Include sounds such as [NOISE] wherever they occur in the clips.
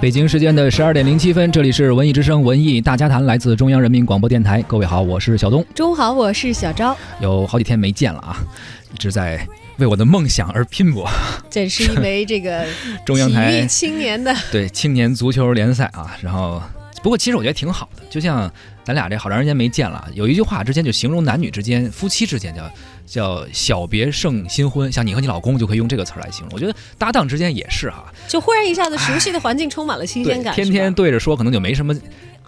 北京时间的十二点零七分，这里是文艺之声文艺大家谈，来自中央人民广播电台。各位好，我是小东。中午好，我是小昭。有好几天没见了啊，一直在为我的梦想而拼搏。这是因为这个中央台青年的 [LAUGHS] 对青年足球联赛啊，然后不过其实我觉得挺好的，就像咱俩这好长时间没见了，有一句话之间就形容男女之间、夫妻之间叫叫小别胜新婚，像你和你老公就可以用这个词儿来形容。我觉得搭档之间也是哈，就忽然一下子熟悉的环境充满了新鲜，感，天天对着说可能就没什么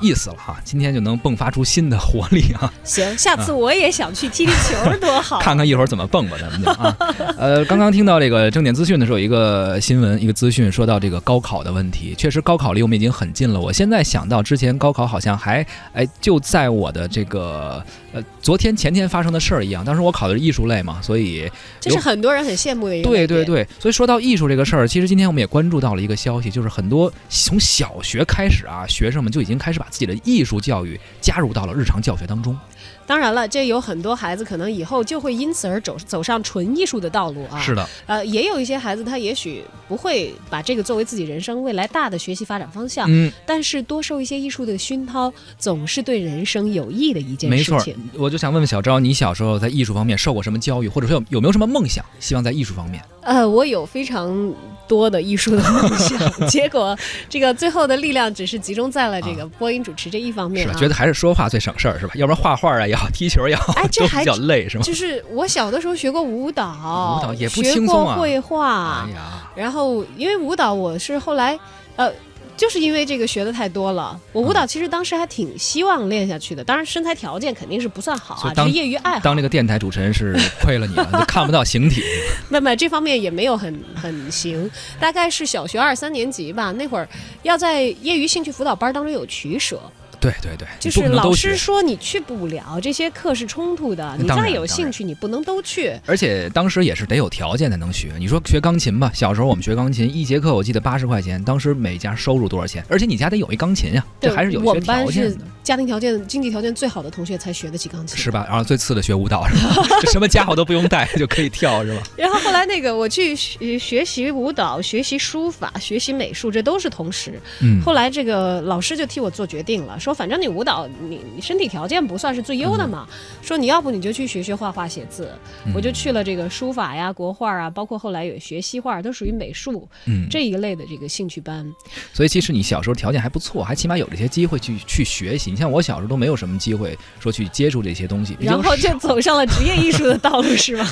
意思了哈，今天就能迸发出新的活力啊！行，下次我也想去踢踢球，多好！[LAUGHS] 看看一会儿怎么蹦吧，咱们就啊。[LAUGHS] 呃，刚刚听到这个正点资讯的时候，有一个新闻，一个资讯说到这个高考的问题。确实，高考离我们已经很近了。我现在想到之前高考好像还哎就在我的这个呃昨天前天发生的事儿一样。当时我考的是艺术类嘛，所以这是很多人很羡慕的一个对对，对，所以说到艺术这个事儿，其实今天我们也关注到了一个消息，就是很多从小学开始啊，学生们就已经开始把自己的艺术教育加入到了日常教学当中。当然了，这有很多孩子可能以后就会因此而走走上纯艺术的道路啊。是的，呃，也有一些孩子他也许不会把这个作为自己人生未来大的学习发展方向，嗯，但是多受一些艺术的熏陶，总是对人生有益的一件没错事情。，我就想问问小昭，你小时候在艺术方面受过什么教育，或者说有有没有什么梦想，希望在艺术方面？呃，我有非常多的艺术的梦想，[LAUGHS] 结果这个最后的力量只是集中在了这个播音主持这一方面啊。是吧？觉得还是说话最省事儿，是吧？要不然画画啊也好，踢球也好，哎这 [LAUGHS] 还比较累，是吗？就是我小的时候学过舞蹈，舞蹈也不学轻松啊过绘画哎，呀，然后因为舞蹈我是后来呃。就是因为这个学的太多了，我舞蹈其实当时还挺希望练下去的，当然身材条件肯定是不算好啊，是业余爱好。当这个电台主持人是亏了你了，[LAUGHS] 你就看不到形体。那么这方面也没有很很行，大概是小学二三年级吧，那会儿要在业余兴趣辅导班当中有取舍，对对对，就是老师。说你去不了，这些课是冲突的，你再有兴趣你不能都去。而且当时也是得有条件才能学。你说学钢琴吧，小时候我们学钢琴，一节课我记得八十块钱，当时每家收入多少钱？而且你家得有一钢琴呀，这还是有些我们班是条件的，家庭条件、经济条件最好的同学才学得起钢琴，是吧？然后最次的学舞蹈是吧？[LAUGHS] 这什么家伙都不用带就可以跳是吧？[LAUGHS] 然后后来那个我去学学习舞蹈、学习书法、学习美术，这都是同时。嗯，后来这个老师就替我做决定了，说反正你舞蹈你你身体条件不算是最优的嘛，说你要不你就去学学画画写字，嗯我就去了这个书法呀、国画啊，包括后来有学西画，都属于美术嗯，这一类的这个兴趣班。所以其实你小时候条件还不错，还起码有这些机会去去学习。你像我小时候都没有什么机会说去接触这些东西，然后就走上了职业艺术的道路，[LAUGHS] 是吗？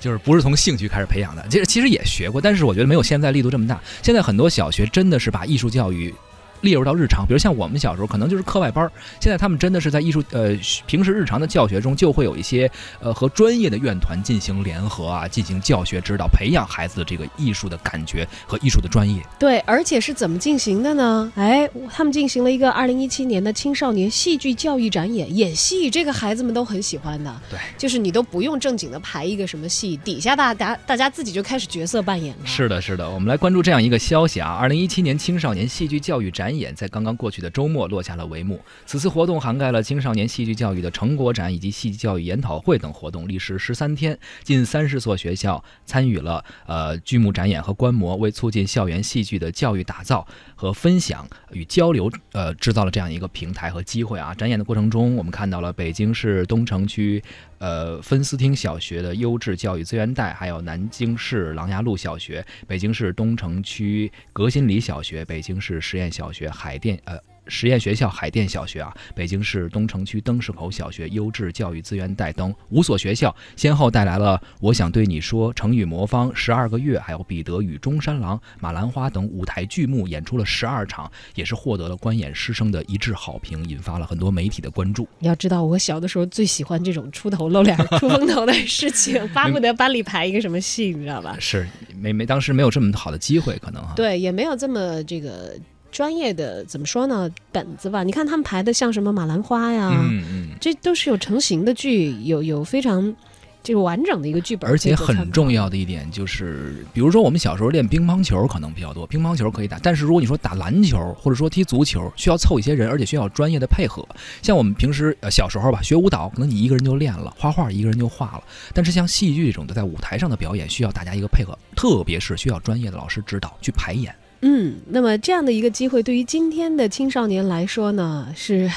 就是不是从兴趣开始培养的。其实其实也学过，但是我觉得没有现在力度这么大。现在很多小学真的是把艺术教育。列入到日常，比如像我们小时候可能就是课外班儿，现在他们真的是在艺术呃平时日常的教学中就会有一些呃和专业的院团进行联合啊，进行教学指导，培养孩子的这个艺术的感觉和艺术的专业。对，而且是怎么进行的呢？哎，他们进行了一个二零一七年的青少年戏剧教育展演，演戏这个孩子们都很喜欢的。对，就是你都不用正经的排一个什么戏，底下大家大家自己就开始角色扮演了。是的，是的，我们来关注这样一个消息啊！二零一七年青少年戏剧教育展展演在刚刚过去的周末落下了帷幕。此次活动涵盖了青少年戏剧教育的成果展以及戏剧教育研讨会等活动，历时十三天，近三十所学校参与了呃剧目展演和观摩，为促进校园戏剧的教育打造和分享与交流，呃，制造了这样一个平台和机会啊！展演的过程中，我们看到了北京市东城区呃分思厅小学的优质教育资源带，还有南京市琅琊路小学、北京市东城区革新里小学、北京市实验小学、海淀呃。实验学校海淀小学啊，北京市东城区灯市口小学优质教育资源带灯五所学校，先后带来了《我想对你说》、成语魔方、十二个月，还有《彼得与中山狼》、马兰花等舞台剧目，演出了十二场，也是获得了观演师生的一致好评，引发了很多媒体的关注。你要知道，我小的时候最喜欢这种出头露脸、出风头的事情，巴不得班里排一个什么戏，你知道吧？是没没当时没有这么好的机会，可能哈。对，也没有这么这个专业的怎么说呢本子吧？你看他们排的像什么马兰花呀，嗯嗯。这都是有成型的剧，有有非常这个完整的一个剧本，而且很重。要的一点就是，比如说我们小时候练乒乓球可能比较多，乒乓球可以打，但是如果你说打篮球或者说踢足球，需要凑一些人，而且需要专业的配合。像我们平时呃小时候吧，学舞蹈，可能你一个人就练了，画画一个人就画了。但是像戏剧这种的，在舞台上的表演，需要大家一个配合，特别是需要专业的老师指导去排演。嗯，那么这样的一个机会，对于今天的青少年来说呢，是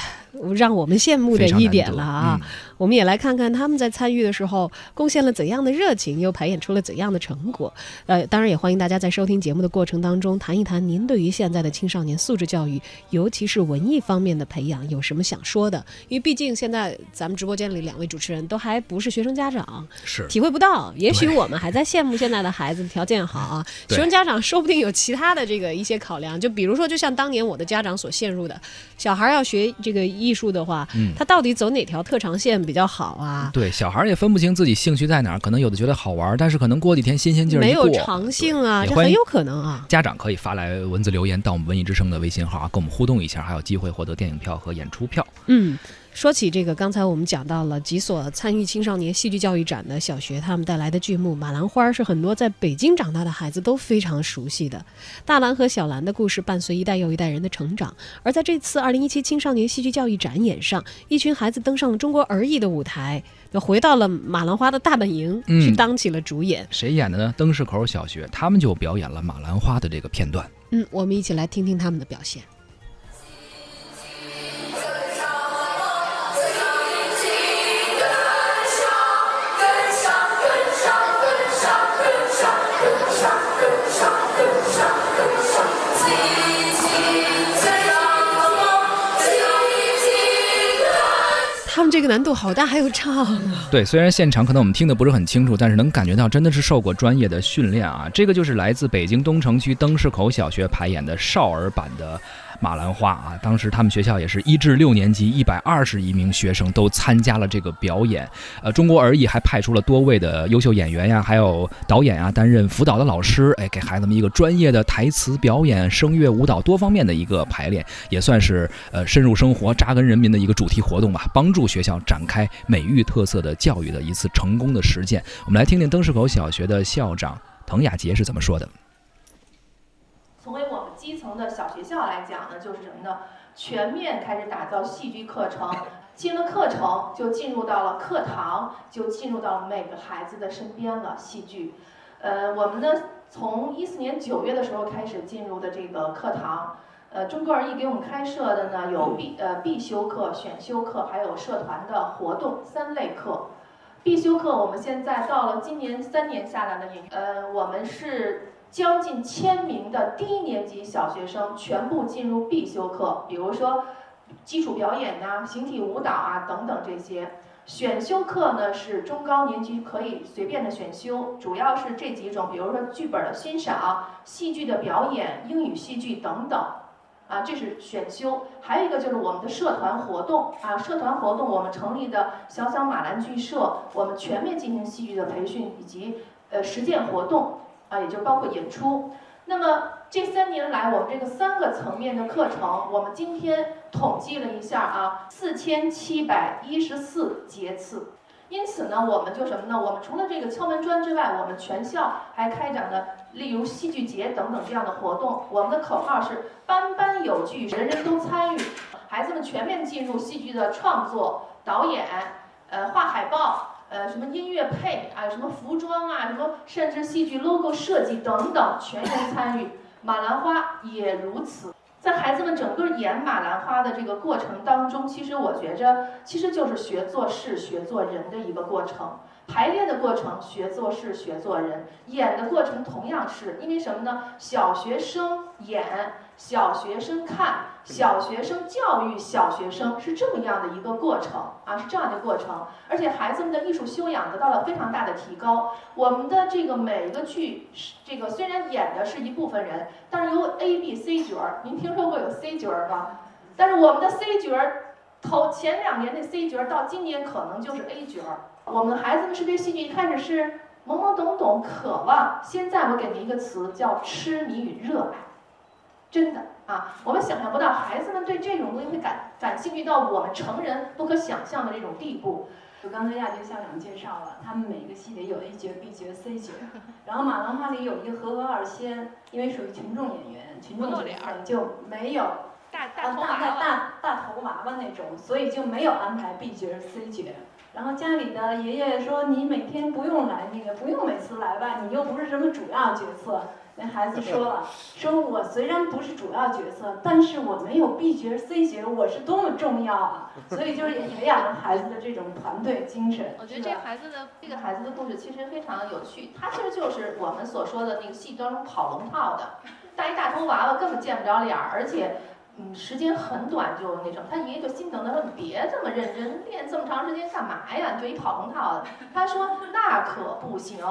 让我们羡慕的一点了啊。嗯我们也来看看他们在参与的时候贡献了怎样的热情，又排演出了怎样的成果。呃，当然也欢迎大家在收听节目的过程当中谈一谈您对于现在的青少年素质教育，尤其是文艺方面的培养有什么想说的？因为毕竟现在咱们直播间里两位主持人都还不是学生家长，是体会不到。也许我们还在羡慕现在的孩子 [LAUGHS] 条件好啊，学生家长说不定有其他的这个一些考量，就比如说，就像当年我的家长所陷入的，小孩要学这个艺术的话，嗯他到底走哪条特长线比较好啊？对，小孩儿也分不清自己兴趣在哪儿，可能有的觉得好玩儿，但是可能过几天新鲜劲儿没有长性啊，这很有可能啊。家长可以发来文字留言到我们文艺之声的微信号啊，跟我们互动一下，还有机会获得电影票和演出票。嗯，说起这个，刚才我们讲到了几所参与青少年戏剧教育展的小学，他们带来的剧目《马兰花》是很多在北京长大的孩子都非常熟悉的。大兰和小兰的故事伴随一代又一代人的成长，而在这次2017青少年戏剧教育展演上，一群孩子登上了中国儿艺的舞台，又回到了马兰花的大本营，嗯去当起了主演。谁演的呢？灯市口小学，他们就表演了《马兰花》的这个片段。嗯，我们一起来听听他们的表现。这个难度好大，还有唱啊！对，虽然现场可能我们听得不是很清楚，但是能感觉到真的是受过专业的训练啊。这个就是来自北京东城区灯市口小学排演的少儿版的《马兰花》啊。当时他们学校也是一至六年级一百二十一名学生都参加了这个表演。呃，中国儿艺还派出了多位的优秀演员呀，还有导演啊，担任辅导的老师，哎，给孩子们一个专业的台词表演、声乐、舞蹈多方面的一个排练，也算是呃深入生活、扎根人民的一个主题活动吧，帮助学校要展开美育特色的教育的一次成功的实践。我们来听听灯市口小学的校长滕雅洁是怎么说的。从为我们基层的小学校来讲呢，就是什么呢？全面开始打造戏剧课程，进了课程就进入到了课堂，就进入到每个孩子的身边了。戏剧，呃，我们呢从一四年九月的时候开始进入的这个课堂，呃，中国儿艺给我们开设的呢有必呃必修课、选修课，还有社团的活动三类课。必修课我们现在到了今年三年下来的也，呃，我们是将近千名的低年级小学生全部进入必修课，比如说基础表演呐、形体舞蹈啊等等这些。选修课呢是中高年级可以随便的选修，主要是这几种，比如说剧本的欣赏、戏剧的表演、英语戏剧等等。啊，这是选修，还有一个就是我们的社团活动啊，社团活动我们成立的小小马兰剧社，我们全面进行戏剧的培训以及呃实践活动啊，也就包括演出。那么这三年来，我们这个三个层面的课程，我们今天统计了一下啊，四千七百一十四节次。因此呢，我们就什么呢？我们除了这个敲门砖之外，我们全校还开展了例如戏剧节等等这样的活动。我们的口号是“班班有剧，人人都参与”，孩子们全面进入戏剧的创作、导演、呃画海报、呃什么音乐配啊、什么服装啊、什么甚至戏剧 logo 设计等等，全员参与。马兰花也如此。在孩子们整个演马兰花的这个过程当中，其实我觉着，其实就是学做事、学做人的一个过程。排练的过程，学做事、学做人；演的过程同样是，因为什么呢？小学生演，小学生看，小学生教育小学生，是这么样的一个过程啊，是这样的过程。而且孩子们的艺术修养得到了非常大的提高。我们的这个每一个剧，这个虽然演的是一部分人，但是有 A、B、C 角儿。您听说过有 C 角儿吗？但是我们的 C 角儿，头前两年的 C 角，到今年可能就是 A 角。我们孩子们是对戏剧一开始是懵懵懂懂、渴望，现在我给您一个词叫痴迷与热爱。真的啊，我们想象不到孩子们对这种东西会感感兴趣到我们成人不可想象的这种地步。就刚才亚杰校长介绍了，他们每个戏里有 A 角、B 角、C 角，然后马兰花里有一个和和二仙，因为属于群众演员，群众角色就没有大啊，大头大娃娃。大大头娃娃那种，所以就没有安排 B 角 C 角。然后家里的爷爷说：“你每天不用来，那个不用每次来吧，你又不是什么主要角色。”那孩子说了：[LAUGHS] “说我虽然不是主要角色，但是我没有 B 角 C 角，我是多么重要啊！[LAUGHS] ”所以就是也培养了孩子的这种团队精神。我觉得这孩子的这个孩子的故事其实非常有趣，他其实就是我们所说的那个戏当中跑龙套的，[LAUGHS] 带一大头娃娃根本见不着脸儿，而且。嗯，时间很短就那什么，他爷爷就心疼他说：“你别这么认真，练这么长时间干嘛呀？你就一跑龙套的。”他说：“那可不行，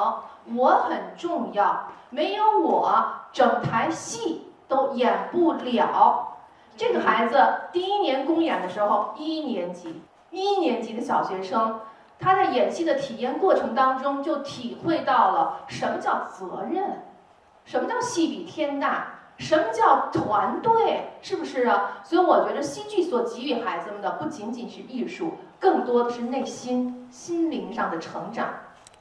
我很重要，没有我，整台戏都演不了。”这个孩子第一年公演的时候，一年级，一年级的小学生，他在演戏的体验过程当中，就体会到了什么叫责任，什么叫戏比天大。什么叫团队？是不是啊？所以我觉得戏剧所给予孩子们的不仅仅是艺术，更多的是内心、心灵上的成长。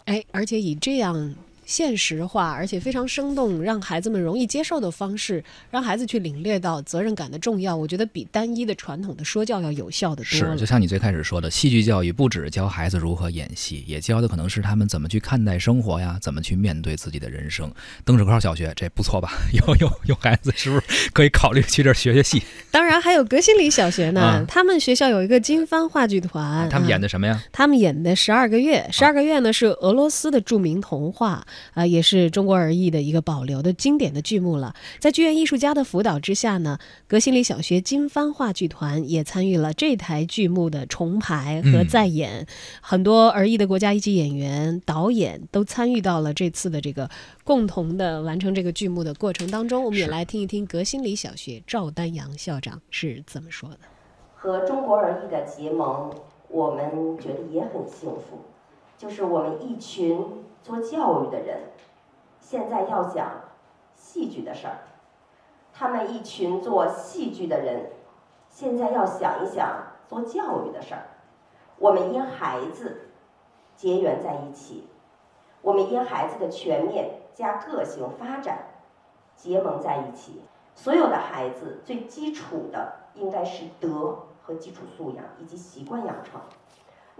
哎，而且以这样现实化而且非常生动，让孩子们容易接受的方式，让孩子去领略到责任感的重要，我觉得比单一的传统的说教要有效的多是，就。像你最开始说的，戏剧教育不只教孩子如何演戏，也教的可能是他们怎么去看待生活呀，怎么去面对自己的人生。灯市口小学这不错吧？有有有孩子是不是可以考虑去这儿学学戏？当然还有革新里小学呢，[LAUGHS] 啊他们学校有一个金帆话剧团，他们演的。的什么呀？他们演的《十二个月》，《十二个月》呢是俄罗斯的著名童话，啊、也是中国儿艺的一个保留的经典的剧目了。在剧院艺术家的辅导之下呢，革新里小学金帆话剧团也参与了这台剧目的重排和再演，很多儿艺的国家一级演员、导演都参与到了这次的这个共同的完成这个剧目的过程当中。我们也来听一听革新里小学赵丹阳校长是怎么说的。和中国儿艺的结盟，我们觉得也很幸福。就是我们一群做教育的人，现在要讲戏剧的事儿；他们一群做戏剧的人，现在要想一想做教育的事儿。我们因孩子结缘在一起，我们因孩子的全面加个性发展结盟在一起。所有的孩子最基础的应该是德和基础素养以及习惯养成。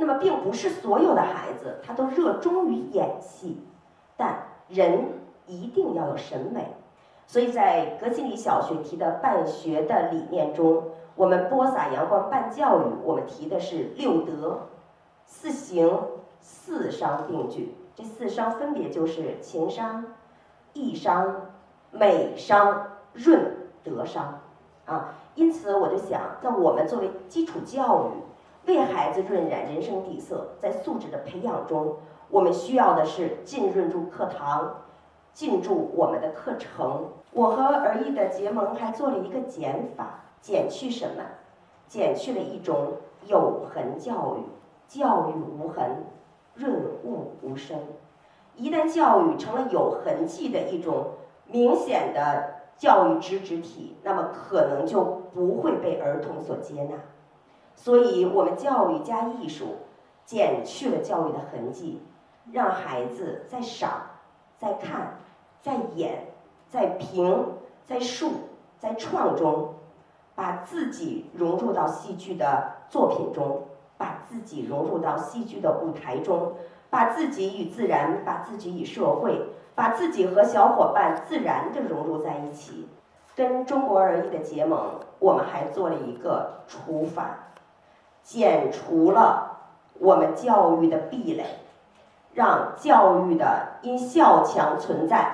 那么，并不是所有的孩子他都热衷于演戏，但人一定要有审美。所以在格西里小学提的办学的理念中，我们播撒阳光办教育，我们提的是六德、四行、四商并举。这四商分别就是情商、义商、美商、润德商啊。因此，我就想，那我们作为基础教育，为孩子润染人生底色，在素质的培养中，我们需要的是浸润住课堂，进驻我们的课程。我和儿艺的结盟还做了一个减法，减去什么？减去了一种有痕教育，教育无痕，润物无声。一旦教育成了有痕迹的一种明显的教育脂质体，那么可能就不会被儿童所接纳。所以，我们教育加艺术，减去了教育的痕迹，让孩子在赏、在看、在演、在评、在述、在创中，把自己融入到戏剧的作品中，把自己融入到戏剧的舞台中，把自己与自然，把自己与社会，把自己和小伙伴自然地融入在一起。跟中国儿艺的结盟，我们还做了一个除法。减除了我们教育的壁垒，让教育的因校墙存在，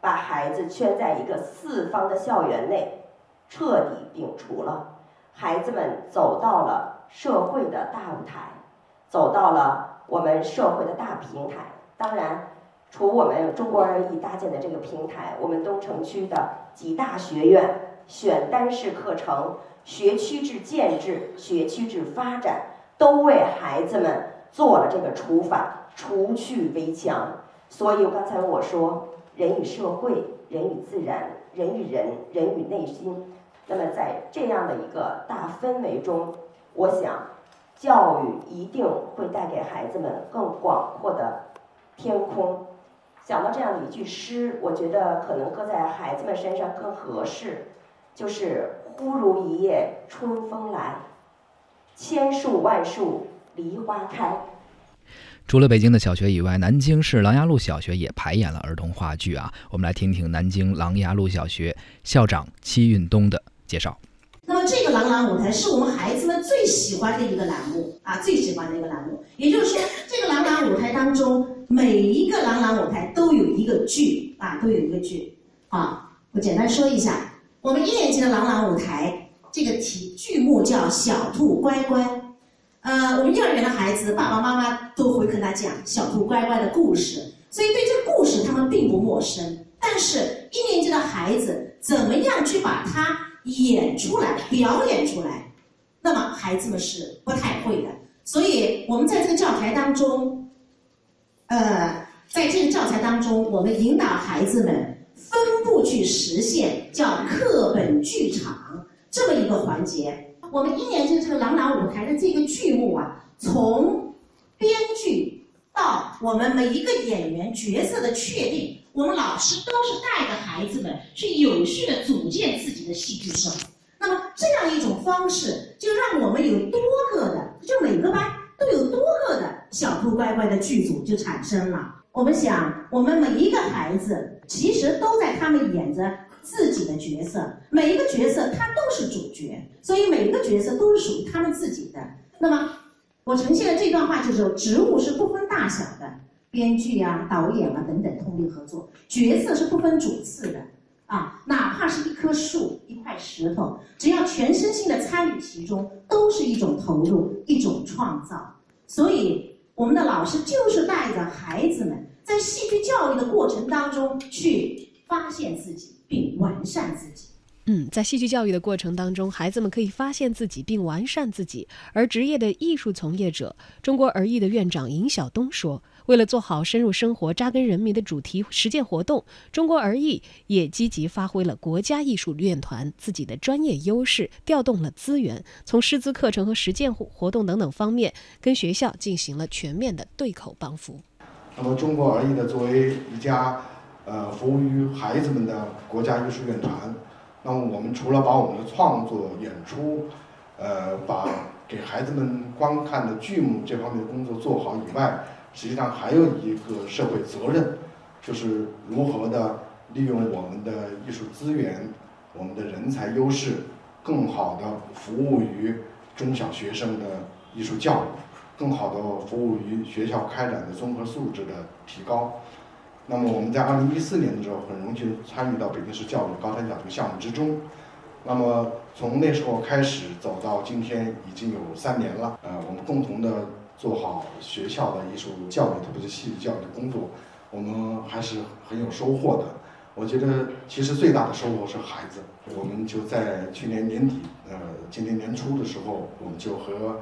把孩子圈在一个四方的校园内，彻底摒除了。孩子们走到了社会的大舞台，走到了我们社会的大平台。当然，除我们中国儿艺搭建的这个平台，我们东城区的几大学院选单式课程。学区制建制、学区制发展，都为孩子们做了这个除法，除去围墙。所以刚才我说，人与社会、人与自然、人与人、人与内心。那么在这样的一个大氛围中，我想，教育一定会带给孩子们更广阔的天空。想到这样的一句诗，我觉得可能搁在孩子们身上更合适。就是忽如一夜春风来，千树万树梨花开。除了北京的小学以外，南京市琅琊路小学也排演了儿童话剧啊。我们来听听南京琅琊路小学校长戚运东的介绍。那么这个朗朗舞台是我们孩子们最喜欢的一个栏目啊，最喜欢的一个栏目。也就是说，这个朗朗舞台当中，每一个朗朗舞台都有一个剧啊，都有一个剧。啊，我简单说一下，我们一年级的朗朗舞台这个题剧目叫《小兔乖乖》。呃，我们幼儿园的孩子爸爸妈妈都会跟他讲小兔乖乖的故事，所以对这个故事他们并不陌生。但是，一年级的孩子怎么样去把它演出来、表演出来，那么孩子们是不太会的。所以我们在这个教材当中，呃，在这个教材当中，我们引导孩子们分步去实现叫课本剧场这么一个环节。我们一年级这个朗朗舞台的这个剧目啊，从编剧到我们每一个演员角色的确定，我们老师都是带着孩子们去有序的组建自己的戏剧社。那么这样一种方式，就让我们有多个的，就每个班都有多个的小兔乖乖的剧组就产生了。我们想，我们每一个孩子其实都在他们演着。自己的角色，每一个角色他都是主角，所以每一个角色都是属于他们自己的。那么，我呈现的这段话就是：职务是不分大小的，编剧啊、导演啊等等通力合作；角色是不分主次的，啊，哪怕是一棵树、一块石头，只要全身心的参与其中，都是一种投入、一种创造。所以，我们的老师就是带着孩子们在戏剧教育的过程当中去发现自己。并完善自己。嗯，在戏剧教育的过程当中，孩子们可以发现自己并完善自己。而职业的艺术从业者，中国儿艺的院长尹晓东说：“为了做好深入生活、扎根人民的主题实践活动，中国儿艺也积极发挥了国家艺术院团自己的专业优势，调动了资源，从师资课程和实践活动等等方面，跟学校进行了全面的对口帮扶。”那么，中国儿艺呢作为一家。呃，服务于孩子们的国家艺术院团，那么我们除了把我们的创作演出，呃，把给孩子们观看的剧目这方面的工作做好以外，实际上还有一个社会责任，就是如何的利用我们的艺术资源、我们的人才优势，更好的服务于中小学生的艺术教育，更好的服务于学校开展的综合素质的提高。那么我们在二零一四年的时候很荣幸参与到北京市教育高三角这个项目之中。那么从那时候开始走到今天已经有三年了。呃，我们共同的做好学校的艺术教育，特别是戏剧教育的工作，我们还是很有收获的。我觉得其实最大的收获是孩子。我们就在去年年底，呃，今年年初的时候，我们就和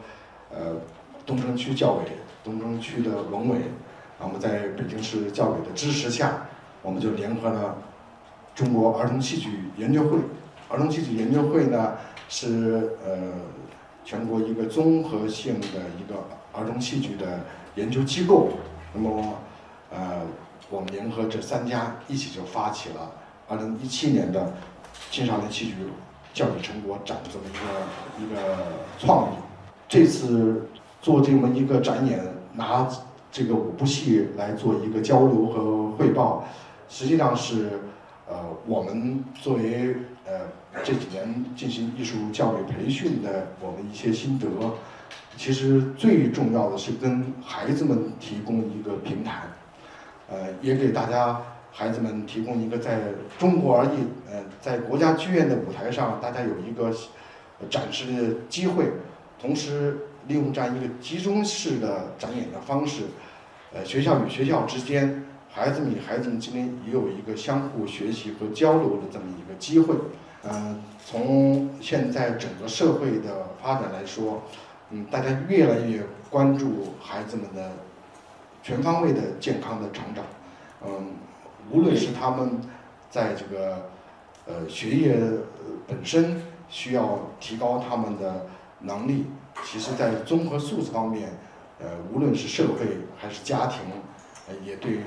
呃东城区教委、东城区的文委。那么在北京市教委的支持下，我们就联合了中国儿童戏剧研究会。儿童戏剧研究会呢是呃全国一个综合性的一个儿童戏剧的研究机构。那么呃我们联合这三家一起就发起了2017年的青少年戏剧教育成果展这么一个一个创意。这次做这么一个展演拿。这个五部戏来做一个交流和汇报，实际上是，呃，我们作为呃这几年进行艺术教育培训的我们一些心得，其实最重要的是跟孩子们提供一个平台，呃，也给大家孩子们提供一个在中国而艺，呃，在国家剧院的舞台上，大家有一个展示的机会，同时。利用这样一个集中式的展演的方式，呃，学校与学校之间，孩子们与孩子们之间也有一个相互学习和交流的这么一个机会。嗯，从现在整个社会的发展来说，嗯，大家越来越关注孩子们的全方位的健康的成长。嗯，无论是他们在这个呃学业本身需要提高他们的能力。其实，在综合素质方面，呃，无论是社会还是家庭，呃，也对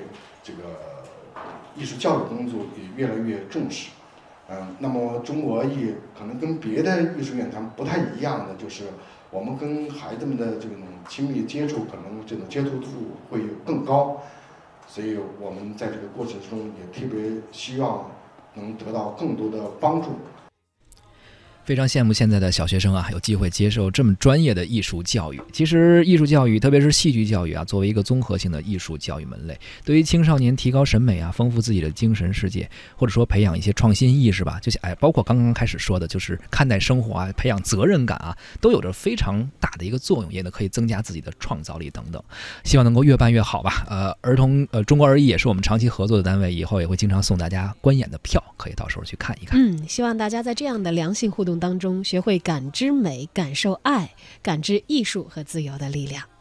这个艺术教育工作也越来越重视。嗯，那么中国艺可能跟别的艺术院团不太一样的，就是我们跟孩子们的这种亲密接触，可能这种接触度会更高，所以我们在这个过程中也特别希望能得到更多的帮助。非常羡慕现在的小学生啊，有机会接受这么专业的艺术教育。其实，艺术教育，特别是戏剧教育啊，作为一个综合性的艺术教育门类，对于青少年提高审美啊，丰富自己的精神世界，或者说培养一些创新意识吧，就像哎，包括刚刚开始说的，就是看待生活啊，培养责任感啊，都有着非常大的一个作用，也呢可以增加自己的创造力等等。希望能够越办越好吧。呃，儿童呃，中国儿艺也是我们长期合作的单位，以后也会经常送大家观演的票，可以到时候去看一看。嗯，希望大家在这样的良性互动当中，学会感知美、感受爱、感知艺术和自由的力量。